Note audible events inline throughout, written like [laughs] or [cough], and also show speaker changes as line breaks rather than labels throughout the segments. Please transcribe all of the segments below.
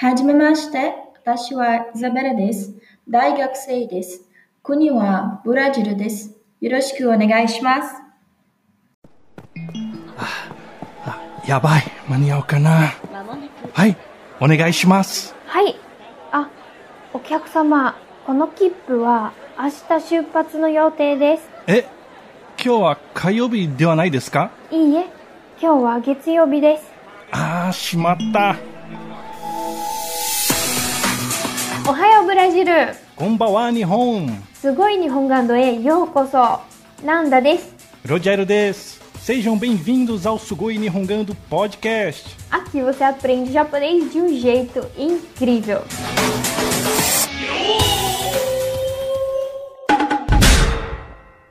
はじめまして。私はイザベラです。大学生です。国はブラジルです。よろしくお願いします。
あ、やばい。間に合うかな。はい。お願いします。
はい。あ、お客様、この切符は明日出発の予定です。
え、今日は火曜日ではないですか？
いいえ、今日は月曜日です。
あー、しまった。
おはようブラジル
こんばんは、日本。
すごい日本ガンドへようこそなんだです。
Rogério des. Sejam bem-vindos ao Sugoi Nihongando Podcast.
Aqui você aprende japonês de um jeito incrível.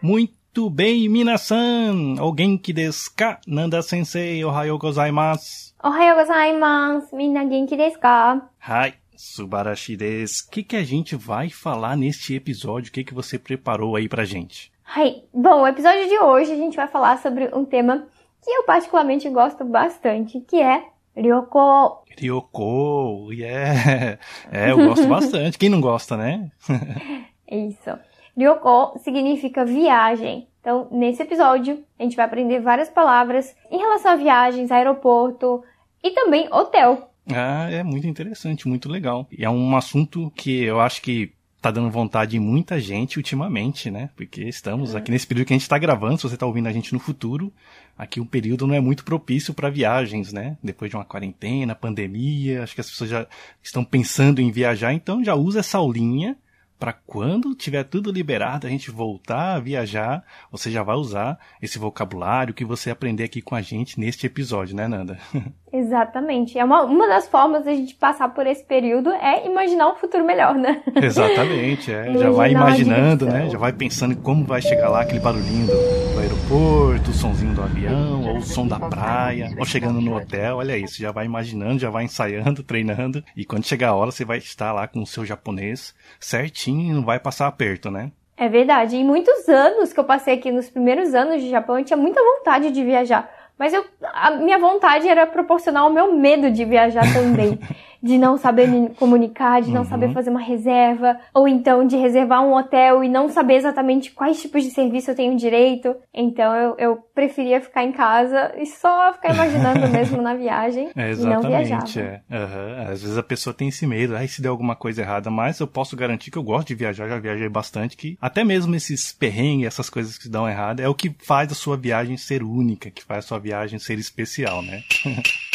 Muito bem, minasan. Alguém que desu ka? Nanda sensei, ohayou gozaimasu.
おはようございます。みんな元気ですか
Hai, subarashi desu. O que, que a gente vai falar neste episódio? O que, que você preparou aí pra gente?
はい。Bom, o episódio de hoje a gente vai falar sobre um tema que eu particularmente gosto bastante, que é Ryoko.
Ryoko, yeah. É, eu gosto [laughs] bastante. Quem não gosta, né?
Isso. Ryoko significa viagem. Então, nesse episódio, a gente vai aprender várias palavras em relação a viagens, aeroporto e também hotel.
Ah, é muito interessante, muito legal. E é um assunto que eu acho que tá dando vontade em muita gente ultimamente, né? Porque estamos aqui nesse período que a gente tá gravando, se você tá ouvindo a gente no futuro, aqui um período não é muito propício para viagens, né? Depois de uma quarentena, pandemia, acho que as pessoas já estão pensando em viajar, então já usa essa aulinha para quando tiver tudo liberado a gente voltar a viajar, você já vai usar esse vocabulário que você aprender aqui com a gente neste episódio, né, Nanda? [laughs]
Exatamente. É uma, uma das formas da gente passar por esse período é imaginar um futuro melhor, né? [laughs]
Exatamente, é. Já vai imaginando, né? Já vai pensando em como vai chegar lá, aquele barulhinho do, do aeroporto, o sonzinho do avião, ou o som da praia, ou chegando no hotel, olha isso, já vai imaginando, já vai ensaiando, [laughs] treinando, e quando chegar a hora você vai estar lá com o seu japonês certinho, não vai passar aperto, né?
É verdade. Em muitos anos que eu passei aqui nos primeiros anos de Japão, eu tinha muita vontade de viajar. Mas eu, a minha vontade era proporcional ao meu medo de viajar também. [laughs] de não saber me comunicar, de não saber fazer uma reserva, ou então de reservar um hotel e não saber exatamente quais tipos de serviço eu tenho direito. Então eu, eu preferia ficar em casa e só ficar imaginando [laughs] mesmo na viagem
É,
e não viajar.
exatamente, é. Aham. Às vezes a pessoa tem esse medo, ai, se der alguma coisa errada, mas eu posso garantir que eu gosto de viajar, já viajei bastante, que até mesmo esses perrengues, essas coisas que dão errado, é o que faz a sua viagem ser única, que faz a sua viagem ser especial, né? [laughs]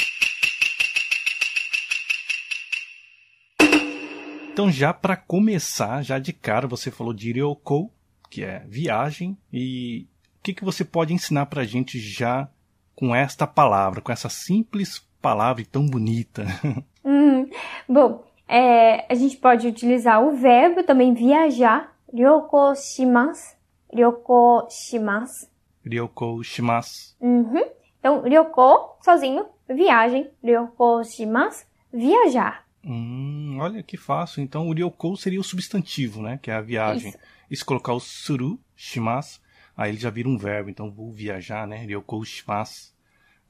Então, já para começar, já de cara, você falou de Ryoko, que é viagem, e o que, que você pode ensinar pra gente já com esta palavra, com essa simples palavra tão bonita? [laughs]
Hum, bom, é, a gente pode utilizar o verbo também viajar, ryoko shimasu, ryoko shimasu.
Ryoko shimasu.
Uhum. Então, ryoko, sozinho, viagem, ryoko shimasu, viajar.
Hum, olha que fácil. Então, o Ryoko seria o substantivo, né? Que é a viagem.
Isso.
E se colocar o suru, shimasu, aí ele já vira um verbo. Então, vou viajar, né? Ryoko shimasu.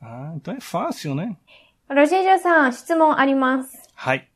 Ah, então é fácil, né?
ロジェジャさん、質問あります。
Hai,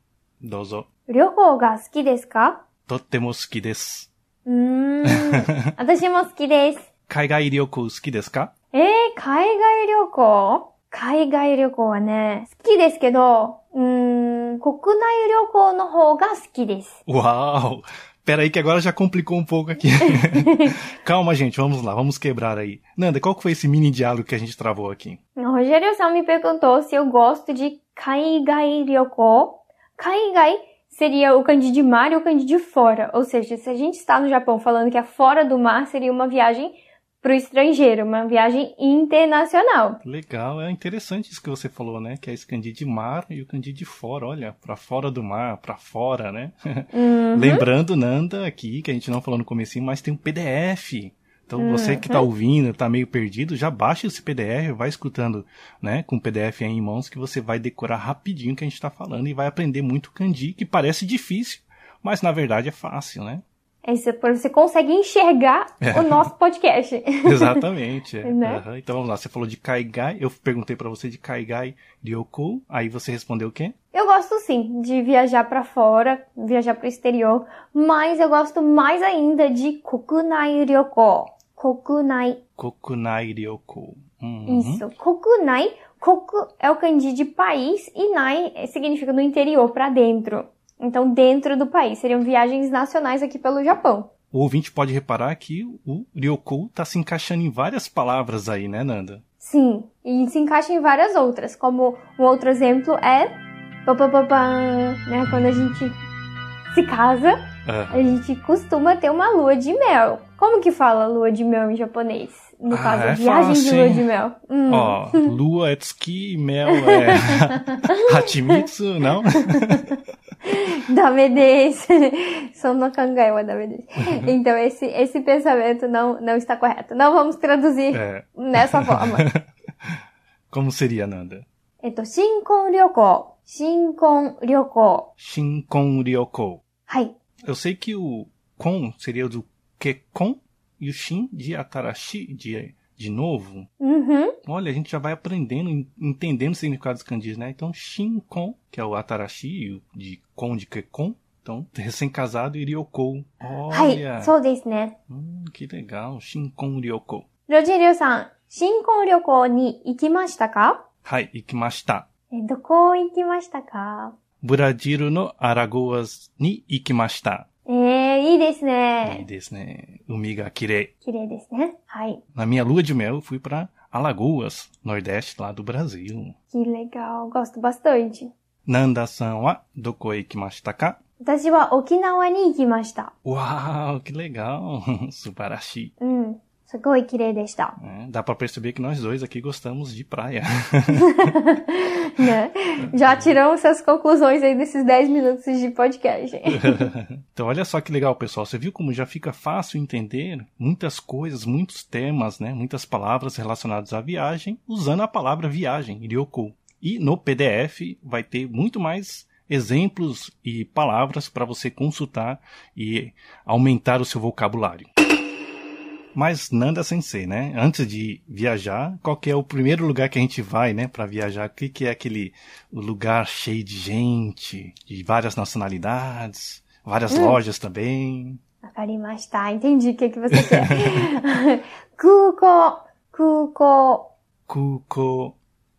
dozo.
旅行が好きですか
Totemo suki desu.
うーん、私も好きです。
Kaigai ryoko suki desu ka?
えー、海外旅行 [laughs] 海外旅行はね、好きですけど、うーん、国内旅行の方が好きです。
Uau! Pera aí que agora já complicou um pouco aqui. [laughs] [laughs] Calma, gente, vamos lá, vamos quebrar aí. Nanda, qual que foi esse mini diálogo que a gente travou aqui?
O Rogério Sam me perguntou se eu gosto de Kaigai Ryoko. Kaigai seria o kanji de mar e o kanji de fora. Ou seja, se a gente está no Japão falando que é fora do mar, seria uma viagem para o estrangeiro, uma viagem internacional.
Legal, é interessante isso que você falou, né? Que é esse kanji de mar e o kanji de fora, olha, pra fora do mar, pra fora, né?
Uhum. [laughs]
Lembrando, Nanda, aqui, que a gente não falou no comecinho, mas tem um PDF. Então você que tá ouvindo, tá meio perdido, já baixa esse PDF, vai escutando, né, com o PDF aí em mãos, que você vai decorar rapidinho o que a gente tá falando e vai aprender muito kanji, que parece difícil, mas na verdade é fácil, né?
É você consegue enxergar
É.
o nosso podcast. [laughs]
Exatamente. é.
Né?
Aham. Então vamos lá, você falou de Kaigai, eu perguntei pra você de Kaigai Ryoko, aí você respondeu o quê?
Eu gosto sim de viajar para fora, viajar para o exterior, mas eu gosto mais ainda de kokunai ryoko. Kokunai.
Kokunai ryoko. Uhum.
Isso. Kokunai. Koku é o kanji de país e nai significa no interior, para dentro. Então, dentro do país. Seriam viagens nacionais aqui pelo Japão.
O ouvinte pode reparar que o Ryoko tá se encaixando em várias palavras aí, né, Nanda?
Sim, e se encaixa em várias outras. Como um outro exemplo é. Né, quando a gente se casa,
Ah.
a gente costuma ter uma lua de mel. Como que fala lua de mel em japonês? No
Ah,
caso,
é
viagem de
fácil,
lua
hein?
de mel. Hum.
Ó, [laughs] lua é tsuki, mel é [laughs] Hachimitsu, não? [laughs] [laughs]
da BDs. [laughs] Sou no Kangaiwa da BDs. Uhum. Então esse, esse pensamento não, não está correto. Não vamos traduzir
é.
nessa forma. [laughs]
Como seria, Nanda?
Então, Shinkon Ryoko. Shinkon Ryoko.
Shinkon Ryoko.
Hai.
Eu sei que o kon seria do Kekon e o shin de Atarashi de de novo.
Uhum.
Olha, a gente já vai aprendendo, entendendo o significado dos kanjis, né? Então, Shinkon, que é o Atarashi de Kon de Kekon, então, [laughs] recém-casado e Ryoko. Olha!
Sim, né?
hum, que legal. Shinkon Ryoko.
Rojin-san, Shinkon Ryoko ni ikimashita ka?
Hai, ikimashita.
Eh, Doko ikimashita ka?
Buradiro no Aragoas ni ikimashita.
えー、いいです
いい
ね。
ですね。海が綺麗。
綺麗ですね。はい。
Na minha lua de mel, eu fui para Alagoas, nordeste lá do Brasil.
Que legal. Gosto bastante.
Nanda-san wa doko e ikimashita ka?
私は沖縄に行きました。
Uau, que legal! [laughs] Subarashi.
うん。 すごい綺麗でした。
É, dá pra perceber que nós dois aqui gostamos de praia. [laughs]
né? Já tiramos essas conclusões aí desses 10 minutos de podcast. [laughs]
então, olha só que legal, pessoal. Você viu como já fica fácil entender muitas coisas, muitos temas, né? Muitas palavras relacionadas à viagem, usando a palavra viagem, Ryoko. E no PDF vai ter muito mais exemplos e palavras para você consultar e aumentar o seu vocabulário. Mas Nanda Sensei, né? Antes de viajar, qual que é o primeiro lugar que a gente vai, né, para viajar? O que, que é aquele lugar cheio de gente, de várias nacionalidades, várias hum. lojas também?
Akarimashita, entendi o que, é que você quer. Kuko, Kuko.
Kuko.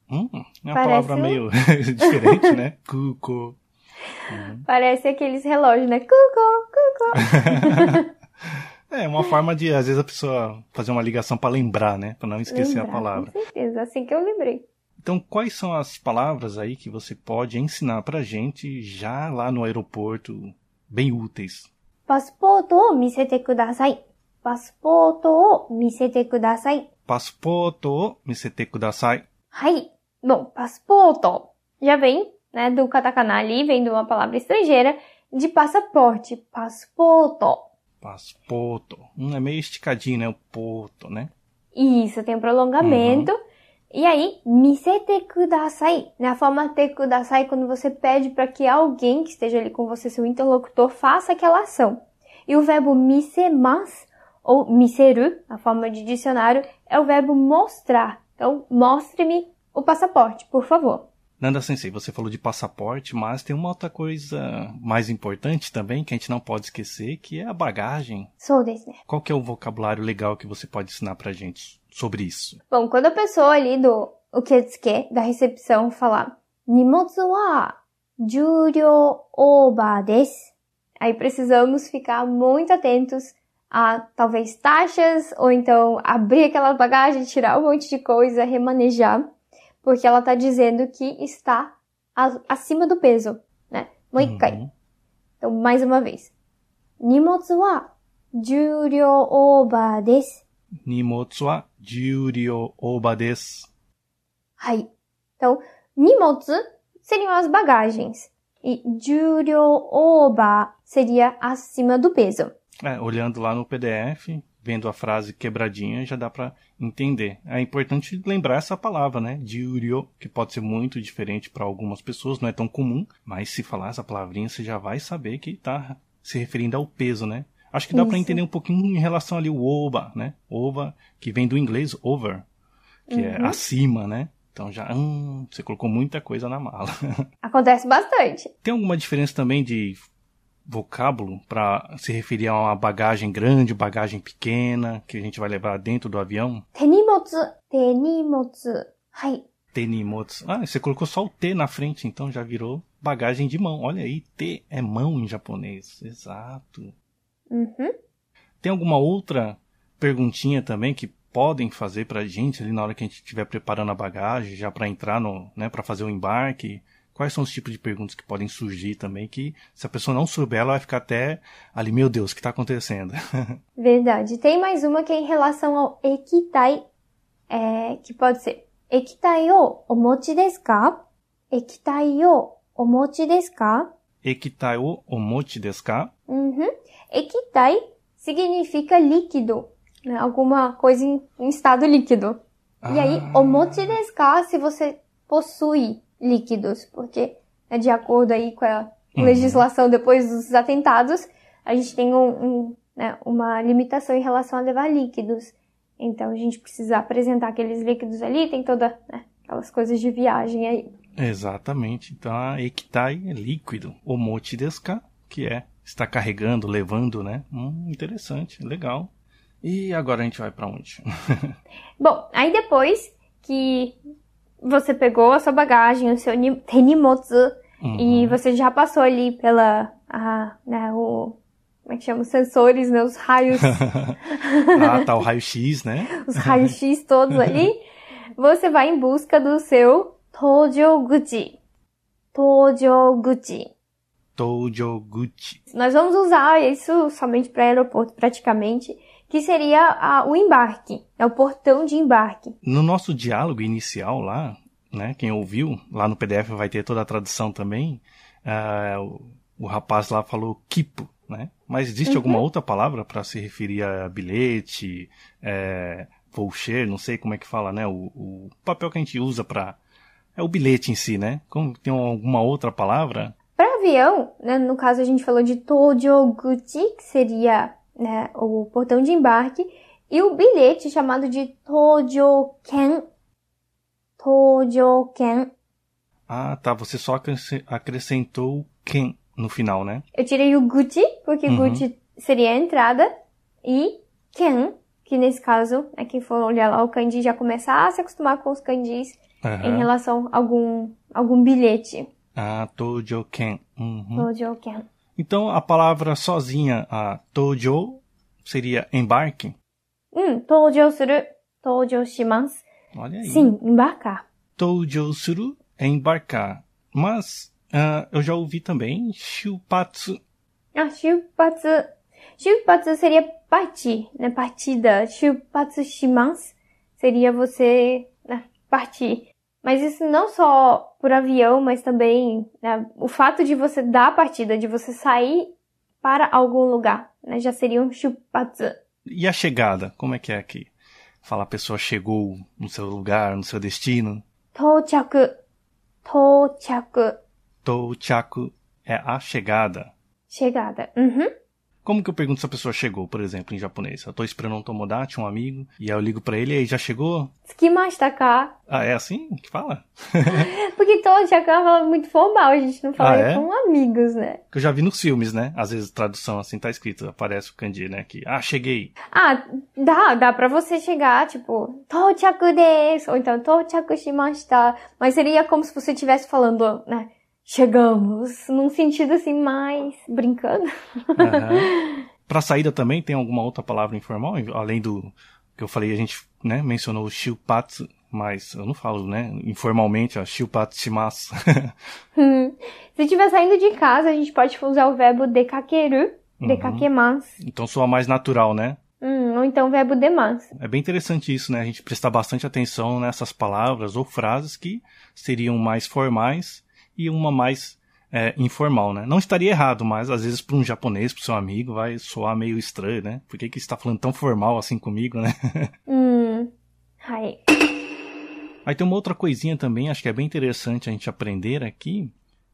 Hum, é uma
Parece
palavra
um...
meio [laughs] diferente, né? [laughs] Kuko.
Parece aqueles relógios, né? Cuco, cuco. [laughs]
É, uma forma de, às vezes, a pessoa fazer uma ligação para lembrar, né? Para não esquecer
lembrar, a
palavra.
Com certeza, assim que eu lembrei.
Então, quais são as palavras aí que você pode ensinar pra gente já lá no aeroporto, bem úteis?
Passaporte o misete kudasai. Passaporte o misete kudasai.
Passaporte o misete kudasai.
Hai. Bom, passaporte já vem, né, do katakana ali, vem de uma palavra estrangeira de passaporte, passaporte.
Passporto. Hum, é meio esticadinho, né? O porto, né?
Isso, tem um prolongamento. E aí, misete kudasai. Na forma te kudasai, quando você pede para que alguém que esteja ali com você, seu interlocutor, faça aquela ação. E o verbo misemas, ou miseru, na forma de dicionário, é o verbo mostrar. Então, mostre-me o passaporte, por favor.
Nanda Sensei, você falou de passaporte, mas tem uma outra coisa mais importante também que a gente não pode esquecer, que é a bagagem.
Sou desse.
Qual que é o vocabulário legal que você pode ensinar pra gente sobre isso?
Bom, quando a pessoa ali do o que quer da recepção falar Nimotsu wa juryo oba desu. Aí precisamos ficar muito atentos a talvez taxas ou então abrir aquela bagagem, tirar um monte de coisa, remanejar porque ela tá dizendo que está acima do peso, né? Moikai.
Uhum.
Então, mais uma vez. Nimotsu wa juryo oba desu.
Nimotsu wa juryo oba desu.
はい。Então, nimotsu seriam as bagagens. E juryo oba seria acima do peso.
É, olhando lá no PDF, vendo a frase quebradinha, já dá pra entender. É importante lembrar essa palavra, né? Juryo, que pode ser muito diferente para algumas pessoas, não é tão comum, mas se falar essa palavrinha, você já vai saber que tá se referindo ao peso, né? Acho que dá pra
Isso.
entender um pouquinho em relação ali o oba, né? Ova, que vem do inglês over, que é
Uhum.
acima, né? Então já, hum, você colocou muita coisa na mala. [laughs]
Acontece bastante.
Tem alguma diferença também de vocábulo para se referir a uma bagagem grande, bagagem pequena, que a gente vai levar dentro do avião?
Tenimotsu, tenimotsu. Hai.
Tenimotsu. Ah, você colocou só o T na frente, então já virou bagagem de mão. Olha aí, T é mão em japonês. Exato.
Uhum.
Tem alguma outra perguntinha também que podem fazer pra gente ali na hora que a gente estiver preparando a bagagem, já para entrar no, né, para fazer o embarque? Quais são os tipos de perguntas que podem surgir também que se a pessoa não souber, ela vai ficar até ali, meu Deus, o que está acontecendo? [laughs]
Verdade. Tem mais uma que é em relação ao ekitai, é, que pode ser ekitai o omochi desu ka? Ekitai o omochi desu ka?
Ekitai o omochi desu ka?
Uhum. Ekitai significa líquido, né? alguma coisa em, em estado líquido.
Ah.
E aí, omochi desu ka se você possui líquidos, porque é de acordo aí com a
Uhum.
legislação depois dos atentados, a gente tem um, um, né, uma limitação em relação a levar líquidos. Então a gente precisa apresentar aqueles líquidos ali, tem toda né, aquelas coisas de viagem aí.
Exatamente. Então a ekitai é líquido. Omochi desu ka? Que é está carregando, levando, né? Hum, interessante, legal. E agora a gente vai para onde? [laughs]
Bom, aí depois que você pegou a sua bagagem, o seu ni- tenimotsu, e
Uhum.
você já passou ali pela, a, né, o, como é que chama? Os sensores, né, os raios, [laughs]
ah, tá o raio-x, né?
os raios X todos [laughs] ali, você vai em busca do seu Tojoguchi. Tojoguchi.
Tojoguchi.
Nós vamos usar isso somente para aeroporto, praticamente, que seria a- o embarque, é o portão de embarque.
No nosso diálogo inicial lá, né? Quem ouviu, lá no PDF vai ter toda a tradução também. ah, o, o rapaz lá falou kipo, né? Mas existe alguma outra palavra para se referir a bilhete, é, voucher, não sei como é que fala, né? O, o papel que a gente usa para é o bilhete em si, né? Como tem alguma outra palavra?
Para avião, né, no caso a gente falou de Tojoguchi, que seria né, o portão de embarque, e o bilhete chamado de Tojoken. Tojoken.
Ah, tá. Você só acresce- acrescentou ken no final, né?
Eu tirei o Gucci, porque
Uhum.
Gucci seria a entrada, e Ken, que nesse caso, né, quem for olhar lá o kanji já começa a se acostumar com os kanjis em
Aham.
relação a algum, algum bilhete.
Ah, tojoken. Uhum.
Tojoken.
Então, a palavra sozinha, a toujou, seria embarque?
Hum, tojo suru, tojo shimasu.
Olha aí.
Sim, embarcar.
Tojo suru é embarcar. Mas, uh, eu já ouvi também shupatsu.
Ah, shupatsu. Shupatsu seria partir, né? Partida. Shupatsu shimasu seria você né, partir. Mas isso não só por avião, mas também né, o fato de você dar a partida, de você sair para algum lugar, né, já seria um chupatã.
E a chegada, como é que é aqui? Falar a pessoa chegou no seu lugar, no seu destino.
Tochaku. Tochaku.
Tochaku é a chegada.
Chegada. Uhum.
Como que eu pergunto se a pessoa chegou, por exemplo, em japonês? Eu tô esperando um tomodachi, um amigo, e aí eu ligo para ele e aí já chegou?
Tsukimashita-ka.
Ah, é assim que fala? [laughs]
Porque Tochaka é palavra muito formal, a gente não fala
ah, é?
com amigos, né?
Que eu já vi nos filmes, né? Às vezes tradução assim tá escrito, aparece o kanji, né? Que, ah, cheguei.
Ah, dá, dá pra você chegar, tipo, Tochaku desu, ou então Tochaku shimashita. Mas seria como se você estivesse falando, né? Chegamos, num sentido assim mais brincando.
Aham. [laughs] Pra saída também tem alguma outra palavra informal? Além do que eu falei, a gente né, mencionou o shupatsu, mas eu não falo, né? Informalmente, ó, shimasu. [laughs]
Hum. Se estiver saindo de casa, a gente pode usar o verbo dekakeru,
Uhum.
dekakemasu,
então soa mais natural, né?
hum, ou então o verbo demasu.
É bem interessante isso, né? A gente prestar bastante atenção nessas palavras ou frases que seriam mais formais e uma mais é, informal, né? Não estaria errado, mas às vezes para um japonês, para seu amigo, vai soar meio estranho, né? Por que, que você está falando tão formal assim comigo, né? [laughs]
Hum.
Aí tem uma outra coisinha também, acho que é bem interessante a gente aprender aqui,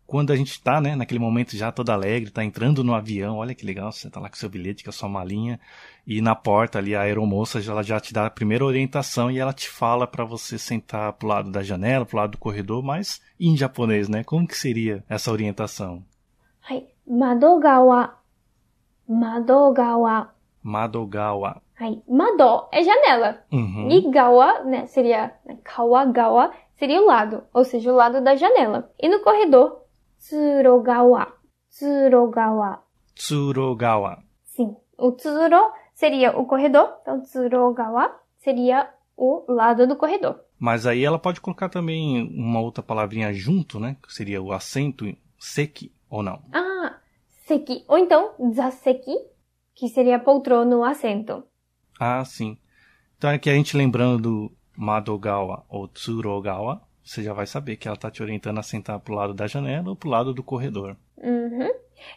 quando a gente está, né, naquele momento já todo alegre, está entrando no avião, olha que legal, você está lá com seu bilhete, com a sua malinha, e na porta ali a aeromoça já, ela já te dá a primeira orientação e ela te fala para você sentar pro lado da janela, pro lado do corredor, mas em japonês, né? Como que seria essa orientação?
Hai, madogawa.
Madogawa.
Madogawa. Hai, mado é janela.
Uhum.
E gawa, né, seria né, kawagawa, seria o lado, ou seja, o lado da janela. E no corredor, tsurogawa. Tsurogawa.
Tsurogawa.
Sim. O tsuro seria o corredor, então tsurogawa seria o lado do corredor.
Mas aí ela pode colocar também uma outra palavrinha junto, né? Que seria o assento seki ou não.
Ah, seki. Ou então, zaseki, que seria poltrona ou assento.
Ah, sim. Então é que a gente lembrando do Madogawa ou Tsurogawa, você já vai saber que ela tá te orientando a sentar pro lado da janela ou pro lado do corredor.
Uhum.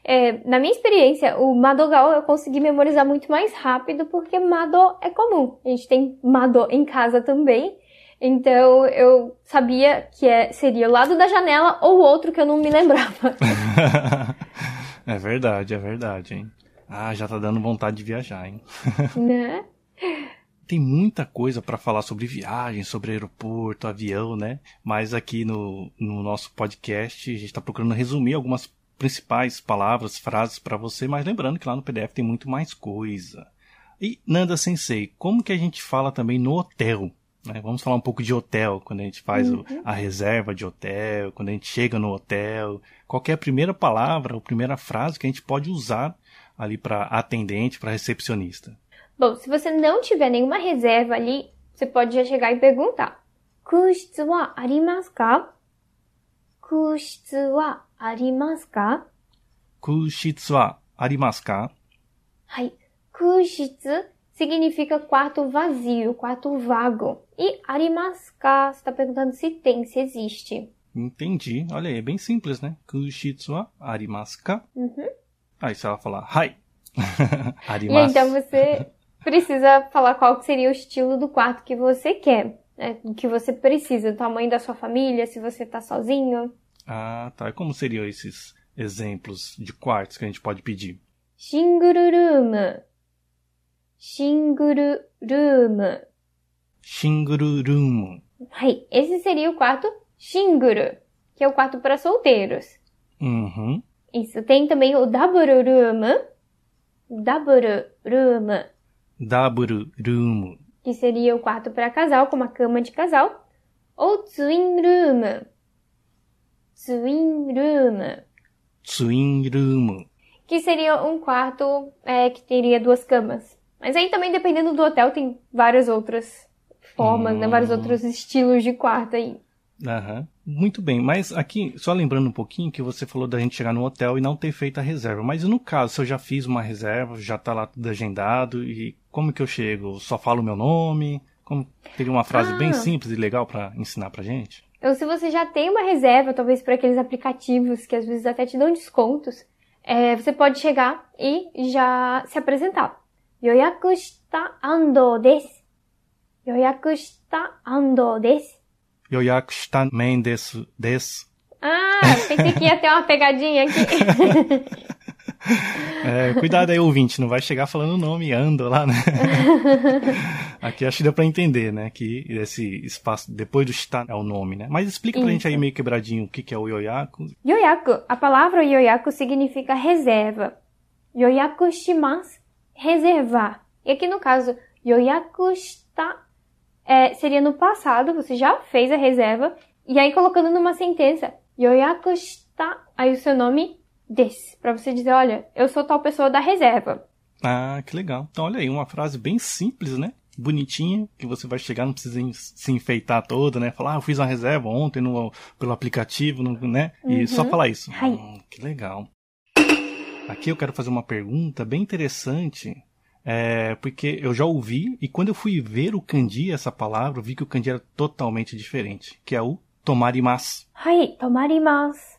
É, na minha experiência, o Madogal eu consegui memorizar muito mais rápido porque Mado é comum. A gente tem Mado em casa também. Então eu sabia que é, seria o lado da janela ou outro que eu não me lembrava. [laughs] [laughs]
é verdade, é verdade, hein? Ah, já tá dando vontade de viajar, hein?
né?
Tem muita coisa para falar sobre viagem, sobre aeroporto, avião, né? Mas aqui no, no nosso podcast a gente tá procurando resumir algumas principais palavras, frases para você, mas lembrando que lá no PDF tem muito mais coisa. E Nanda Sensei, como que a gente fala também no hotel? Né? Vamos falar um pouco de hotel, quando a gente faz
Uhum.
o- a reserva de hotel, quando a gente chega no hotel. Qual é a primeira palavra ou primeira frase que a gente pode usar ali para atendente, para recepcionista?
Bom, se você não tiver nenhuma reserva ali, você pode já chegar e perguntar. 空室はありますか空室はありますか
Kushitsu wa arimasu ka?
はい。空室 significa quarto vazio, quarto vago. E arimasu ka, você está perguntando se tem, se existe.
Entendi. Olha aí, é bem simples, né? Kushitsu wa arimasu ka?
Uhum.
Aí se ela falar, hai. [laughs]
E
arimasu.
aí, então você [laughs] precisa falar qual seria o estilo do quarto que você quer, né? que você precisa, o tamanho da sua família, se você está sozinho.
Ah, tá. E como seriam esses exemplos de quartos que a gente pode pedir? Shingururuma. Shingururuma.
Shingururuma. Ai, esse seria o quarto Shinguru, que é o quarto para solteiros.
Uhum.
Isso. Tem também o Dabururuma. Dabururuma Double room, que seria o quarto para casal, com uma cama de casal. Ou twin room. Twin room.
Twin room.
Que seria um quarto é, que teria duas camas. Mas aí também, dependendo do hotel, tem várias outras formas, né? Vários
Hum.
outros estilos de quarto aí.
Aham. Muito bem, mas aqui, só lembrando um pouquinho que você falou da gente chegar no hotel e não ter feito a reserva. Mas no caso, se eu já fiz uma reserva, já tá lá tudo agendado, e como que eu chego? Só falo o meu nome? Como teria uma frase
Ah.
bem simples e legal pra ensinar pra gente?
Então, se você já tem uma reserva, talvez por aqueles aplicativos que às vezes até te dão descontos, é, você pode chegar e já se apresentar. Yoyaku shita ando desu. Yoyaku shita ando desu.
Yoyaku shita men desu, desu.
Ah, pensei que ia ter uma pegadinha aqui. [laughs]
É, cuidado aí, ouvinte, não vai chegar falando o nome, ando lá, né? [laughs] Aqui acho que dá pra entender, né? Que esse espaço depois do shita é o nome, né? Mas explica pra
Isso.
gente aí meio quebradinho o que que é o yoyaku.
Yoyaku, a palavra yoyaku significa reserva. Yoyaku shimasu, reservar. E aqui no caso, yoyaku shita é, seria no passado, você já fez a reserva, e aí colocando numa sentença, yoyaku shita, aí o seu nome desse, pra você dizer, olha, eu sou tal pessoa da reserva.
Ah, que legal. Então, olha aí, uma frase bem simples, né? Bonitinha, que você vai chegar, não precisa se enfeitar todo, né? Falar, ah, eu fiz uma reserva ontem no, pelo aplicativo, no- né? E
Uhum.
só falar isso. Hum, que legal. Aqui eu quero fazer uma pergunta bem interessante, é, porque eu já ouvi, e quando eu fui ver o kanji, essa palavra, eu vi que o kanji era totalmente diferente, que é o tomarimasu.
Hai, tomarimasu.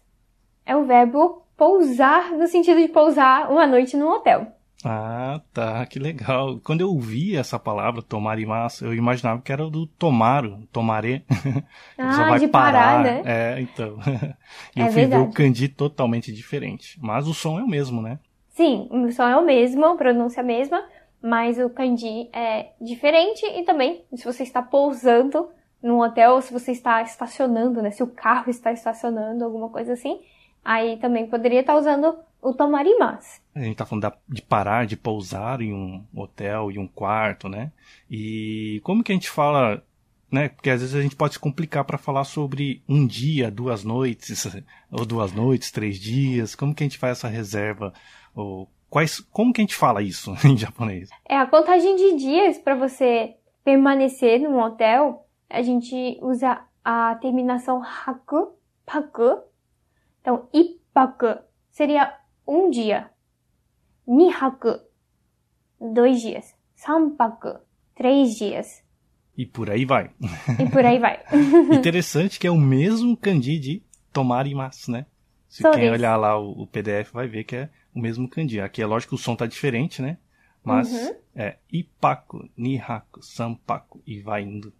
É o verbo pousar, no sentido de pousar uma noite num hotel.
Ah, tá, que legal. Quando eu ouvi essa palavra, tomarimasu, eu imaginava que era do tomaro, tomaré. [laughs]
Ah, de parar, né?
É, então. [laughs] e
É
eu fui ver o
verdade.
kanji totalmente diferente. Mas o som é o mesmo, né?
Sim, o som é o mesmo, a pronúncia é a mesma, mas o kanji é diferente e também se você está pousando num hotel ou se você está estacionando, né? Se o carro está estacionando, alguma coisa assim, aí também poderia estar usando o tomarimasu.
A gente tá falando de parar, de pousar em um hotel, em um quarto, né? E como que a gente fala, né? Porque às vezes a gente pode se complicar para falar sobre um dia, duas noites, [laughs] ou duas noites, três dias. Como que a gente faz essa reserva? Ou quais, como que a gente fala isso [laughs] em japonês?
É a contagem de dias para você permanecer num hotel. A gente usa a terminação haku, paku. Então, ipaku seria um dia. Nihaku, dois dias. Sanpaku, três dias.
E por aí vai.
E por aí vai. [laughs]
Interessante que é o mesmo kanji de tomarimasu, né? Se quem olhar lá o, o PDF vai ver que é o mesmo kanji. Aqui é lógico que o som tá diferente, né? Mas
Uhum.
é ipaku, nihaku, sanpaku e vai indo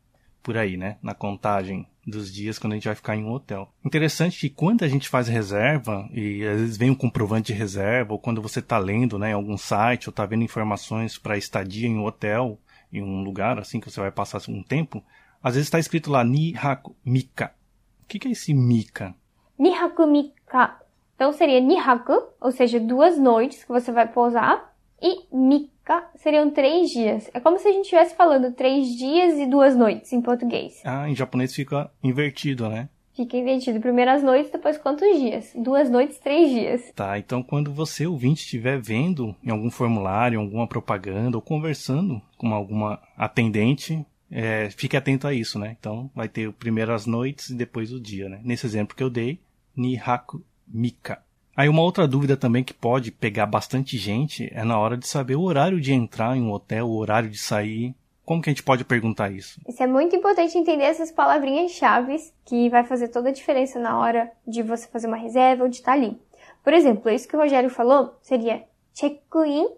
por aí, né? Na contagem dos dias quando a gente vai ficar em um hotel. Interessante que quando a gente faz reserva e às vezes vem um comprovante de reserva ou quando você tá lendo, né, em algum site ou tá vendo informações para estadia em um hotel, em um lugar assim que você vai passar um tempo, às vezes está escrito lá nihaku mika. O que, que é esse mika?
Nihaku mika. Então seria nihaku, ou seja, duas noites que você vai pousar. E mika seriam três dias. É como se a gente estivesse falando três dias e duas noites em português.
Ah, em japonês fica invertido, né?
Fica invertido. Primeiras noites, depois quantos dias? Duas noites, três dias.
Tá, então quando você, ouvinte, estiver vendo em algum formulário, alguma propaganda ou conversando com alguma atendente, é, fique atento a isso, né? Então vai ter o primeiro as noites e depois o dia, né? Nesse exemplo que eu dei, Nihaku Mika. Aí uma outra dúvida também que pode pegar bastante gente é na hora de saber o horário de entrar em um hotel, o horário de sair. Como que a gente pode perguntar isso?
Isso é muito importante entender essas palavrinhas chaves que vai fazer toda a diferença na hora de você fazer uma reserva ou de estar ali. Por exemplo, isso que o Rogério falou seria check-in,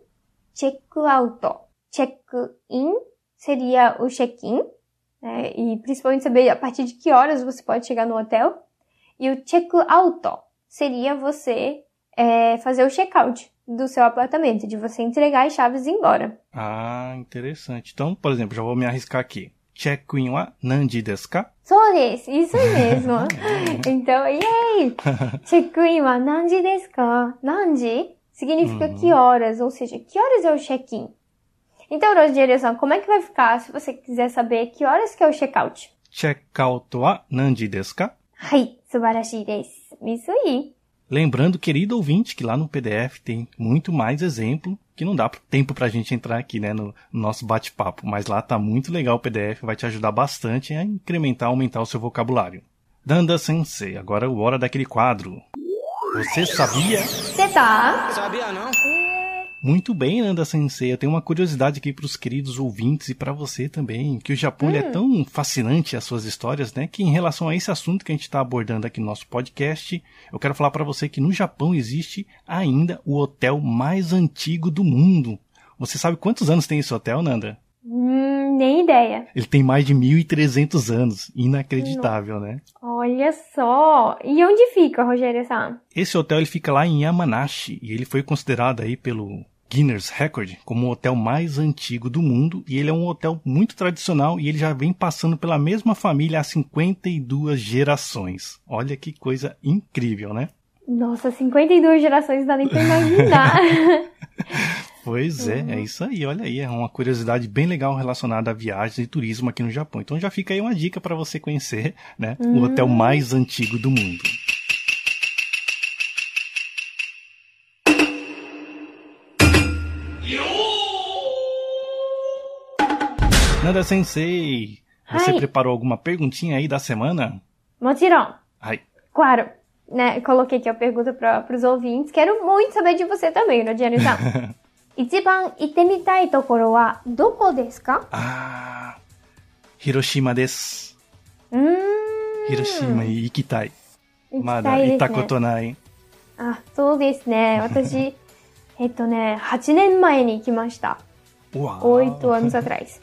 check-out. Check-in seria o check-in, né? e principalmente saber a partir de que horas você pode chegar no hotel. E o check-out seria você é, fazer o check-out do seu apartamento, de você entregar as chaves e ir embora.
Ah, interessante. Então, por exemplo, já vou me arriscar aqui. Check-in wa nanji desu ka?
Sou isso mesmo. [laughs] [laughs] então, yay! [laughs] Check-in wa nanji desu ka? Nanji significa
uhum.
que horas, ou seja, que horas é o check-in? Então, Rosdiresan, como é que vai ficar se você quiser saber que horas que é o check-out?
Check-out wa nanji desu ka?
Hai, desu. Isso aí.
Lembrando, querido ouvinte, que lá no PDF tem muito mais exemplo, que não dá tempo pra gente entrar aqui, né, no, no nosso bate-papo, mas lá tá muito legal o PDF, vai te ajudar bastante a incrementar, aumentar o seu vocabulário. Danda Sensei, agora é hora daquele quadro. Você sabia?
Você tá?
Sabia não?
Muito bem, Nanda Sensei. Eu tenho uma curiosidade aqui para os queridos ouvintes e para você também, que o Japão ele é tão fascinante as suas histórias, né? Que em relação a esse assunto que a gente está abordando aqui no nosso podcast, eu quero falar para você que no Japão existe ainda o hotel mais antigo do mundo. Você sabe quantos anos tem esse hotel, Nanda?
Nem ideia.
Ele tem mais de 1.300 anos. Inacreditável, né?
Olha só. E onde fica, Rogério San?
Esse hotel ele fica lá em Yamanashi e ele foi considerado aí pelo Guinness Record como o hotel mais antigo do mundo e ele é um hotel muito tradicional e ele já vem passando pela mesma família há 52 gerações. Olha que coisa incrível, né?
Nossa, 52 gerações não dá nem pra imaginar. [laughs]
Pois é, é uhum. isso aí, olha aí, é uma curiosidade bem legal relacionada a viagens e turismo aqui no Japão. Então já fica aí uma dica para você conhecer, né, o uhum. hotel mais antigo do mundo. Nanda Sensei, você
Ai.
preparou alguma perguntinha aí da semana?
Motirão.
Ai.
Claro, né? Coloquei aqui a pergunta para os ouvintes. Quero muito saber de você também, Nodiane. Então. [laughs] 一番行ってみたいところはどこですか
ah, Hiroshima desu.
うーん。
Hiroshima e Ikitai.
行きたいですね。
itakoto nai.
あ、そうですね。私、えっとね、8年前に行きました。8 anos atrás.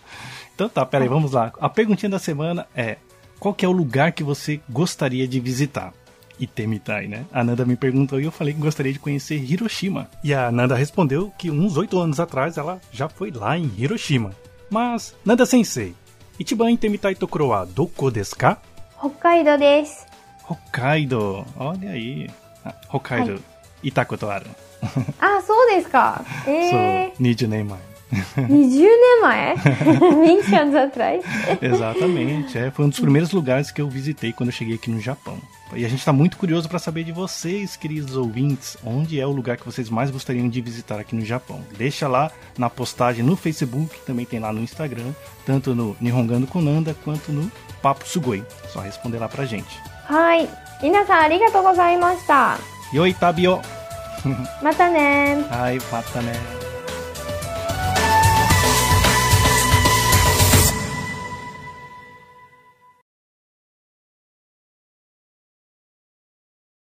Então tá, peraí, vamos lá. A perguntinha da semana é: qual que é o lugar que você gostaria de visitar? Itemitai, né? A Nanda me perguntou e eu falei que gostaria de conhecer Hiroshima. E a Nanda respondeu que uns oito anos atrás ela já foi lá em Hiroshima. Mas, Nanda Sensei, Ichiban Itemitai Tokuro doko desu ka?
Hokkaido desu.
Hokkaido, olha aí. Ah, Hokkaido,
Ai.
Itakoto
ah, sou desu
ka? [laughs] So, eh.
need. 20 anos é? 20 anos atrás.
Exatamente. É, foi um dos primeiros lugares que eu visitei quando eu cheguei aqui no Japão. E a gente está muito curioso para saber de vocês, queridos ouvintes, onde é o lugar que vocês mais gostariam de visitar aqui no Japão. Deixa lá na postagem no Facebook, também tem lá no Instagram, tanto no Nihongando Konanda quanto no Papo Sugoi. Só responder lá para gente.
Hai, minasan arigatou gozaimashita.
Yoi tabio.
Mata ne.
Hai, mata ne.